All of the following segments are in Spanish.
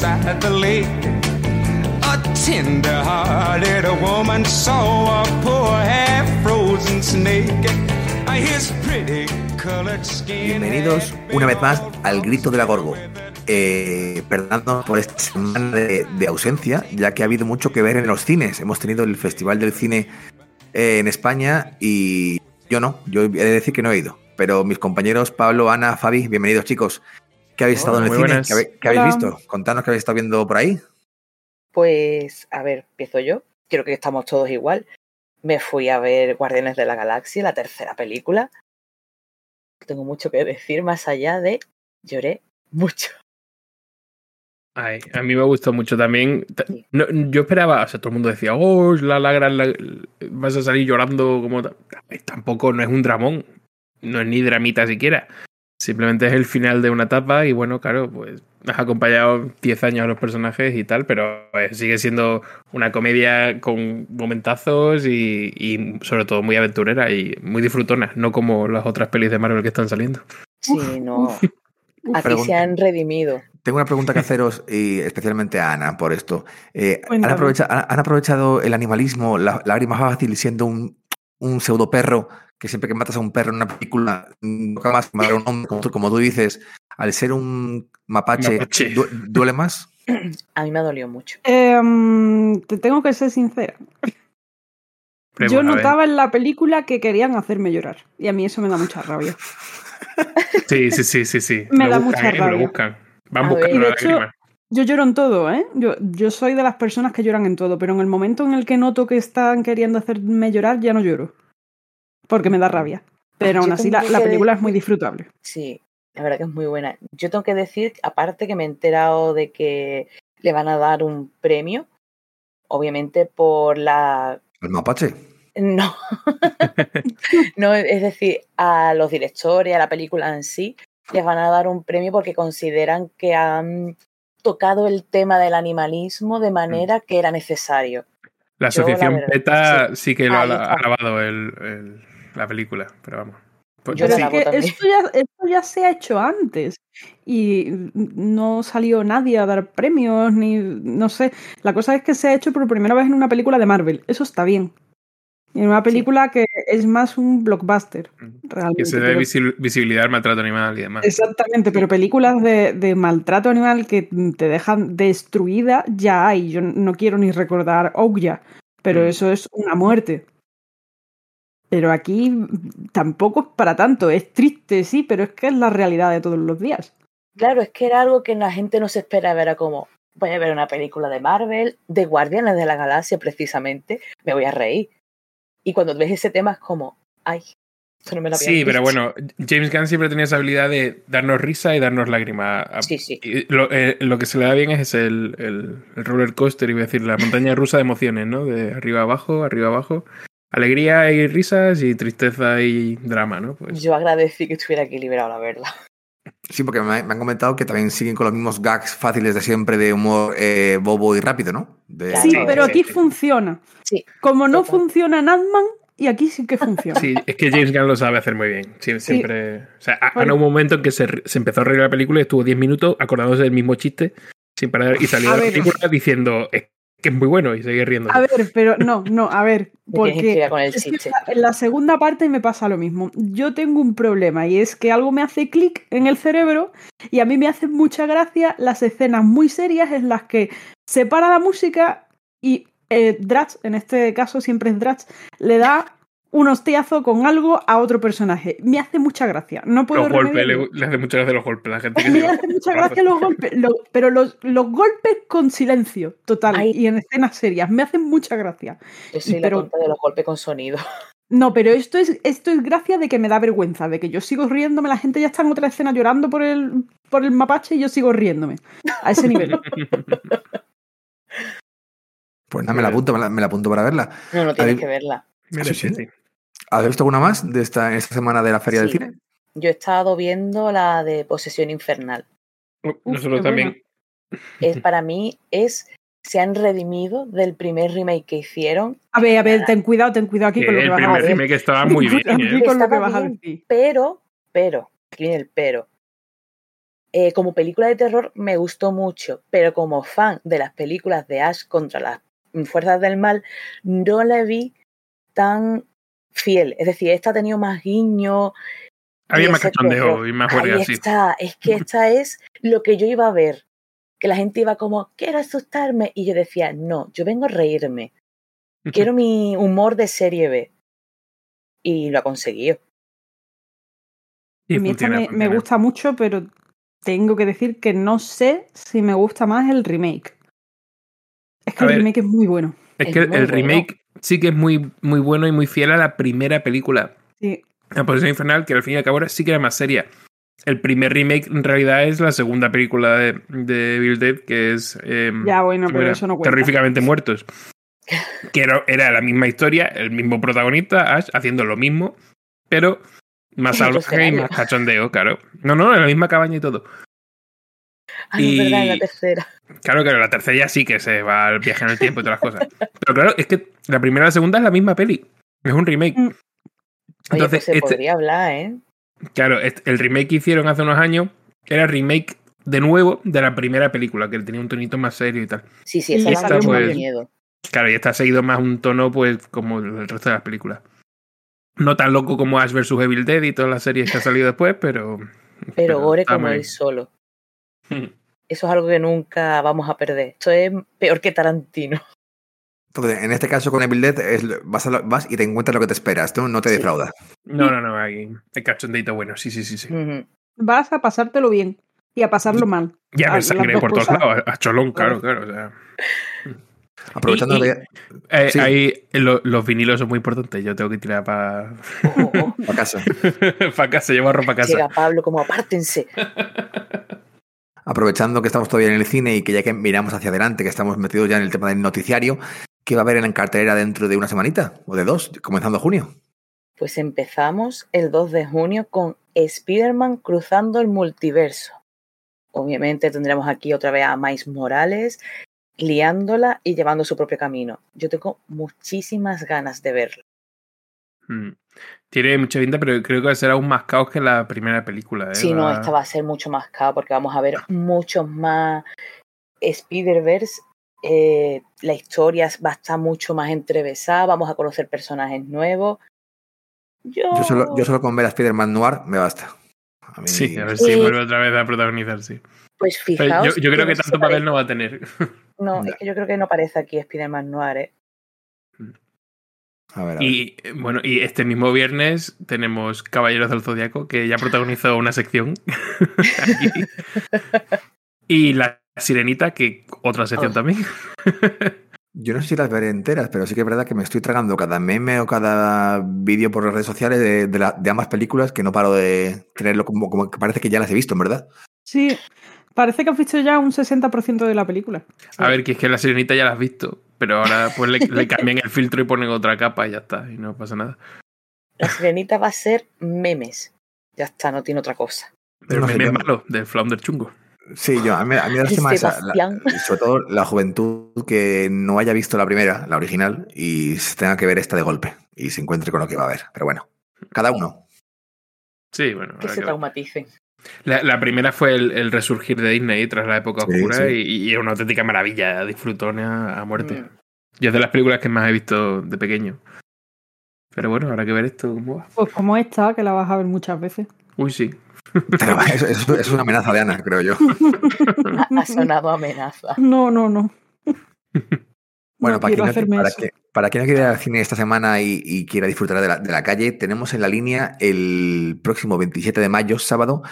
Path alongside the lake. A tender-hearted woman saw a poor half-frozen snake. His pretty colored skin. Bienvenidos una vez más al Grito de la Gorgo. Eh, perdonadnos por esta semana de, de ausencia, ya que ha habido mucho que ver en los cines. Hemos tenido el Festival del Cine eh, en España y yo no, yo he de decir que no he ido. Pero mis compañeros Pablo, Ana, Fabi, bienvenidos chicos. ¿Qué habéis estado en el cine? buenas. ¿Qué, habéis visto? Contanos qué habéis estado viendo por ahí. Pues, a ver, empiezo yo. Creo que estamos todos igual. Me fui a ver Guardianes de la Galaxia, la tercera película. Tengo mucho que decir más allá de lloré mucho. Ay, a mí me gustó mucho también. No, yo esperaba, o sea, todo el mundo decía, oh, la, la gran, la- vas a salir llorando como... ta-". Ay, Tampoco, no es un dramón, no es ni dramita siquiera. Simplemente es el final de una etapa y bueno, claro, pues has acompañado 10 años a los personajes y tal, pero eh, sigue siendo una comedia con momentazos y, y sobre todo muy aventurera y muy disfrutona, no como las otras pelis de Marvel que están saliendo. Sí, no. Así Pregunta. se han redimido. Tengo una pregunta que haceros, y especialmente a Ana, por esto. Eh, ¿han, Cuéntame. aprovecha- han- han aprovechado el animalismo, la lágrima fácil, siendo un, un pseudo perro, que siempre que matas a un perro en una película, nunca más matar a un hombre, como tú, como tú dices, al ser un mapache, Mapache. du- ¿duele más? A mí me dolió mucho. Em, te tengo que ser sincera. Pero Yo bueno, notaba en la película que querían hacerme llorar. Y a mí eso me da mucha rabia. Sí, sí, sí, sí, sí. Me Lo da buscan, mucha ¿eh? Lo rabia. buscan. Van A buscando ver. La hecho- lágrima. Yo lloro en todo, ¿eh? Yo, yo soy de las personas que lloran en todo, pero en el momento en el que noto que están queriendo hacerme llorar, ya no lloro. Porque me da rabia. Pero aún así la, la película es muy disfrutable. Sí, la verdad que es muy buena. Yo tengo que decir, aparte que me he enterado de que le van a dar un premio, obviamente por la ¿El mapache? No. no, es decir, a los directores, a la película en sí, les van a dar un premio porque consideran que han tocado el tema del animalismo de manera que era necesario. La Yo, la asociación verdad, PETA sí, que lo ha, grabado el, el- la película, pero vamos. Pues- Yo Pero es que esto ya, esto ya se ha hecho antes. Y no salió nadie a dar premios, ni. No sé. La cosa es que se ha hecho por primera vez en una película de Marvel. Eso está bien. Y en una película que es más un blockbuster, realmente. que se dé pero- visibilidad al maltrato animal y demás. Exactamente, pero películas de, de maltrato animal que te dejan destruida ya hay. Yo no quiero ni recordar Ouya, pero Mm. eso es una muerte. Pero aquí tampoco es para tanto. Es triste, sí, pero es que es la realidad de todos los días. Claro, es que era algo que la gente no se esperaba, era como, voy a ver una película de Marvel, de Guardianes de la Galaxia precisamente, me voy a reír. Y cuando ves ese tema es como, ay, esto no me lo había Sí, pero bueno, James Gunn siempre tenía esa habilidad de darnos risa y darnos lágrima. Sí, sí. Y Lo, eh, lo que se le da bien es el, el- el roller coaster, iba a decir, la montaña rusa de emociones, ¿no? De arriba abajo, arriba abajo. Alegría y risas y tristeza y drama, ¿no? Pues Yo agradecí que estuviera equilibrado, la verdad. Sí, porque me, han comentado que también siguen con los mismos gags fáciles de siempre de humor eh, bobo y rápido, ¿no? De-. Sí, Sí, pero aquí sí. funciona. Sí, Como no total. funciona en Ant-Man, y aquí sí que funciona. Sí, es que James Gunn lo sabe hacer muy bien. Sie- Siempre. O sea, Bueno. en un momento en que se, se empezó a reír la película y estuvo 10 minutos acordándose del mismo chiste sin parar y salió A la ver. película diciendo "Es que es muy bueno y seguir riendo. A ver, pero no, no, a ver, porque ir con el es que chiste. en la segunda parte me pasa lo mismo. Yo tengo un problema y es que algo me hace clic en el cerebro y a mí me hacen mucha gracia las escenas muy serias en las que se para la música y eh, Drax, en este caso siempre es Drax, le da un hostiazo con algo a otro personaje. Me hace mucha gracia. No puedo Los golpes, le, hace muchas gracias los golpes. La gente que Me hace mucha gracia los golpes, lo- pero los, los golpes con silencio, total, Ay. y en escenas serias, me hacen mucha gracia. Yo soy Pero- la tonta de los golpes con sonido. No, pero esto es, esto es gracia de que me da vergüenza, de que yo sigo riéndome, la gente ya está en otra escena llorando por el, por el mapache y yo sigo riéndome. A ese nivel. Pues nada, me la apunto, me la, me la apunto para verla. No, no tienes que verla. Mira, sí. sí. ¿Has visto alguna más de esta, esta semana de la Feria del Sí. Cine? Yo he estado viendo la de Posesión Infernal. Uh, Nosotros también. Es, para mí es... Se han redimido del primer remake que hicieron, A ver, a ver, ten cuidado, ten cuidado aquí con lo que el vas a primer decir. remake estaba muy bien. ¿eh? aquí con lo que Estaba vas a bien. decir. pero, pero, aquí viene el pero. Eh, como película de terror me gustó mucho, pero como fan de las películas de Ash contra las fuerzas del mal, no la vi tan fiel. Es decir, esta ha tenido más guiño. Había más cachondeo y más Ahí así. está, es que esta es lo que yo iba a ver. Que la gente iba como, quiero asustarme. Y yo decía, no, yo vengo a reírme. Quiero mi humor de serie B. Y lo ha conseguido. Y a mí esta funciona, me, me funciona. gusta mucho, pero tengo que decir que no sé si me gusta más el remake. Es que A el ver. remake es muy bueno. Es Es que el remake sí que es muy, muy bueno y muy fiel a la primera película. Sí. La Posesión Infernal, que al fin y al cabo sí que era más seria. El primer remake en realidad es la segunda película de, de Bill Dead, que es eh, Ya, bueno, ¿cómo pero era? eso no cuenta. Terríficamente Muertos. Que era, era la misma historia, el mismo protagonista, Ash, haciendo lo mismo, pero más salvaje y más cachondeo, claro. No, no, en la misma cabaña y todo. Ah, no, es verdad, la Y- tercera. Claro, claro, la tercera ya sí que se va al viaje en el tiempo y todas las cosas. Pero claro, es que la primera y la segunda es la misma peli. Es un remake. Mm. Oye, Entonces, pues se este- podría hablar, ¿eh? Claro, este- el remake que hicieron hace unos años era remake de nuevo de la primera película, que tenía un tonito más serio y tal. Sí, sí, Y esa esta, mucho más pues, miedo. Claro, y está seguido más un tono, pues, como el resto de las películas. No tan loco como Ash vs. Evil Dead y todas las series que han salido después, pero. Pero gore está como él solo. Eso es algo que nunca vamos a perder. Esto es peor que Tarantino. Entonces, en este caso con Evil Dead, es, vas, a lo- vas y te encuentras lo que te esperas, ¿no? No te Sí. defrauda. No, no, no, hay el cachondeito bueno, sí, sí, sí. sí. Vas a pasártelo bien y a pasarlo mal. Ya ves las sangre por todos lados, a cholón, claro, claro. O sea. Aprovechando Y- y- de Eh, Sí. ahí lo- los vinilos son muy importantes. Yo tengo que tirar para Oh, oh, oh. a casa. pa casa, llevo ropa a casa. Llega Pablo como apártense. Aprovechando que estamos todavía en el cine y que ya que miramos hacia adelante, que estamos metidos ya en el tema del noticiario, ¿qué va a haber en la cartelera dentro de una semanita? ¿O de dos? Comenzando junio. Pues empezamos el 2 de junio con Spider-Man cruzando el multiverso. Obviamente tendremos aquí otra vez a Miles Morales liándola y llevando su propio camino. Yo tengo muchísimas ganas de verlo. Mm. Tiene mucha pinta, pero creo que será aún más caos que la primera película. ¿eh? Si no, Va- esta va a ser mucho más caos porque vamos a ver muchos más Spider-Verse. eh, la historia va a estar mucho más entrevesada. Vamos a conocer personajes nuevos. Yo, Yo solo, yo solo con ver a Spider-Man Noir me basta. A mí- Sí, a ver Sí. si vuelve otra vez a protagonizar, sí. pues fijaos. yo, yo creo que tanto papel no va a tener. No, es que yo creo que no parece aquí Spider-Man Noir, ¿eh? A ver, a ver. Y eh, bueno, y este mismo viernes tenemos Caballeros del Zodiaco, que ya protagonizó una sección. Aquí. y La Sirenita, que otra sección Oh. también. Yo no sé si las veré enteras, pero sí que es verdad que me estoy tragando cada meme o cada vídeo por las redes sociales de, de la- de ambas películas que no paro de tenerlo como, como que parece que ya las he visto, en verdad. Sí, parece que has visto ya un 60% de la película. A ver, que es que La Sirenita ya la has visto, pero ahora pues le, le cambian el filtro y ponen otra capa y ya está, y no pasa nada. La sirenita va a ser memes. Ya está, no tiene otra cosa. Pero No me sé, es yo- malo, del Flounder chungo. Sí, yo, a mí, a mí me la- sobre todo la juventud que no haya visto la primera, la original, y se tenga que ver esta de golpe y se encuentre con lo que va a ver. Pero bueno, cada uno. Sí, bueno. Que se traumaticen. La, la primera fue el, el resurgir de Disney tras la época Sí, oscura sí. Y, y es una auténtica maravilla, disfrutona a muerte. Mm. Yo es de las películas que más he visto de pequeño. Pero bueno, habrá que ver esto cómo va. Pues como esta, que la vas a ver muchas veces. Uy, sí. Pero es una amenaza de Ana, creo yo. Ha, sonado amenaza. No, no, no. Bueno, No para, quien no, para, que- para quien no quiera ir al cine esta semana y, y quiera disfrutar de la, de la calle, tenemos en la línea el próximo 27 de mayo, sábado,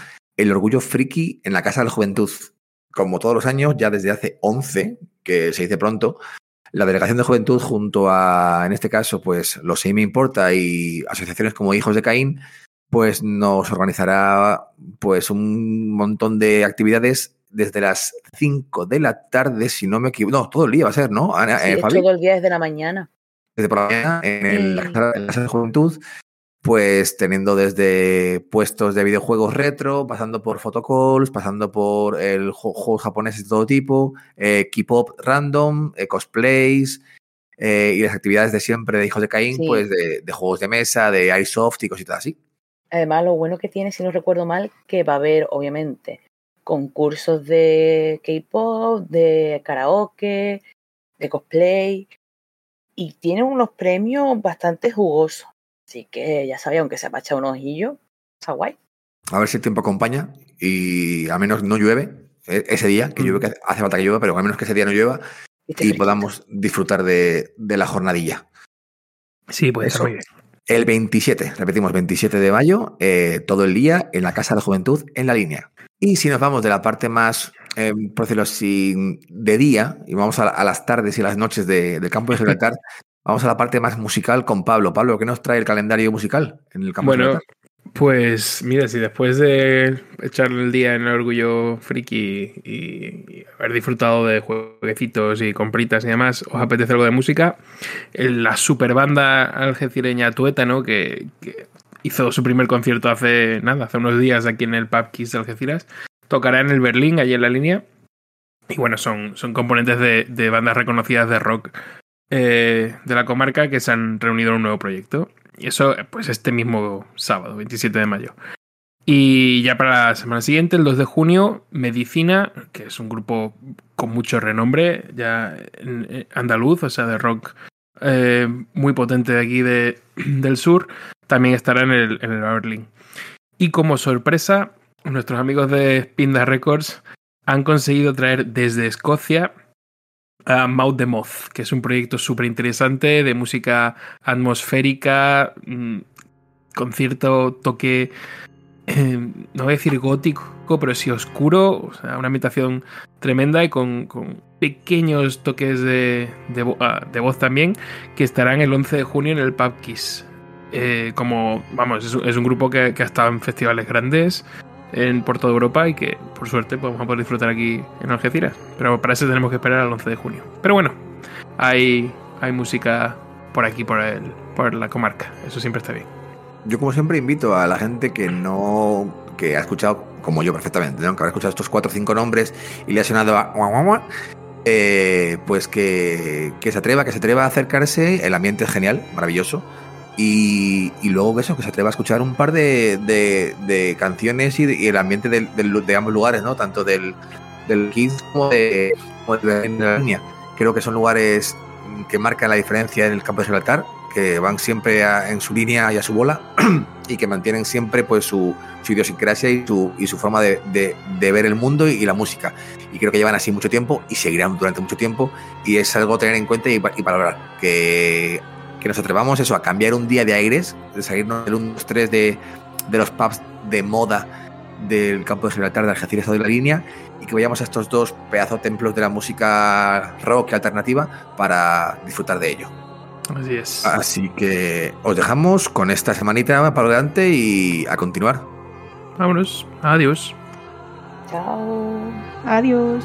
el Orgullo Friki en la Casa de la Juventud. Como todos los años, ya desde hace 11, que se dice pronto, la Delegación de Juventud junto a, en este caso, pues los Sí Me Importa y asociaciones como Hijos de Caín, pues nos organizará pues un montón de actividades desde las 5 de la tarde, si no me equivoco. No, todo el día va a ser, ¿no? Ana- Sí, eh, todo el día desde la mañana. desde por la mañana en, el- la casa- en la casa de juventud, pues teniendo desde puestos de videojuegos retro, pasando por photocalls, pasando por el ju- juegos japoneses de todo tipo, eh, K-pop random, eh, cosplays eh, y las actividades de siempre de Hijos de Caín, Sí. pues de, de juegos de mesa, de Airsoft y cositas así. Además, lo bueno que tiene, si no recuerdo mal, que va a haber, obviamente, concursos de K-pop, de karaoke, de cosplay, y tiene unos premios bastante jugosos. Así que ya sabía, aunque se ha echado un ojillo, está guay. A ver si el tiempo acompaña y al menos no llueve eh, ese día, que llueve, que hace- hace falta que llueva, pero al menos que ese día no llueva Y podamos disfrutar de, de la jornadilla. Sí, puede bien. El 27, repetimos, 27 de mayo, eh, todo el día en la Casa de la Juventud en la línea. Y si nos vamos de la parte más, eh, por decirlo así, de día, y vamos a, a las tardes y las noches de- del campo de Gibraltar, vamos a la parte más musical con Pablo. Pablo, ¿qué nos trae el calendario musical en el campo de Bueno, pues mira, si después de echarle el día en el orgullo friki y, y haber disfrutado de jueguecitos y compritas y demás, os apetece algo de música, la super banda algecireña Tuétano, que, que hizo su primer concierto hace nada, hace unos días aquí en el Pub Kiss de Algeciras, tocará en el Berlín, allí en la línea. Y bueno, son, son componentes de, de bandas reconocidas de rock eh, de la comarca que se han reunido en un nuevo proyecto. Y eso, pues este mismo sábado, 27 de mayo. Y ya para la semana siguiente, el 2 de junio, Medicina, que es un grupo con mucho renombre, ya andaluz, o sea, de rock eh, muy potente de aquí de, del sur, también estará en el, en el Berlin. Y como sorpresa, nuestros amigos de Spinda Records han conseguido traer desde Escocia a Mouth the Moth, que es un proyecto súper interesante de música atmosférica, mm, con cierto toque, eh, no voy a decir gótico, pero sí oscuro, o sea, una ambientación tremenda y con, con pequeños toques de, de ah, voz también, que estarán el 11 de junio en el Pub Kiss. Eh, como, vamos, es, un- es un grupo que, que ha estado en festivales grandes en, por toda Europa y que, por suerte, vamos a poder disfrutar aquí en Algeciras. Pero para eso tenemos que esperar al 11 de junio. Pero bueno, hay, hay música por aquí, por, el, por la comarca. Eso siempre está bien. Yo, como siempre, invito a la gente que no. que ha escuchado, como yo perfectamente, ¿no? que habrá escuchado estos cuatro o cinco nombres y le ha sonado a. eh, pues que, que se atreva, que se atreva a acercarse. El ambiente es genial, maravilloso. Y, y luego eso, que se atreva a escuchar un par de, de- canciones y, y el ambiente de ambos lugares, ¿no? Tanto del, del Kids como de, como la línea. Creo que son lugares que marcan la diferencia en el campo de Gibraltar, que van siempre en su línea y a su bola y que mantienen siempre pues su, su idiosincrasia y su, y su forma de, de- ver el mundo y, la música. Y creo que llevan así mucho tiempo y seguirán durante mucho tiempo y es algo a tener en cuenta y, y valorar. Que, que nos atrevamos eso, a cambiar un día de aires, de salirnos del 1, 2, 3 de, de los pubs de moda del campo de Gibraltar, de Algeciras o de la línea y que vayamos a estos dos pedazos templos de la música rock y alternativa para disfrutar de ello. Así es. Así que os dejamos con esta semanita para adelante y a continuar. Vámonos. Adiós. Chao. Adiós.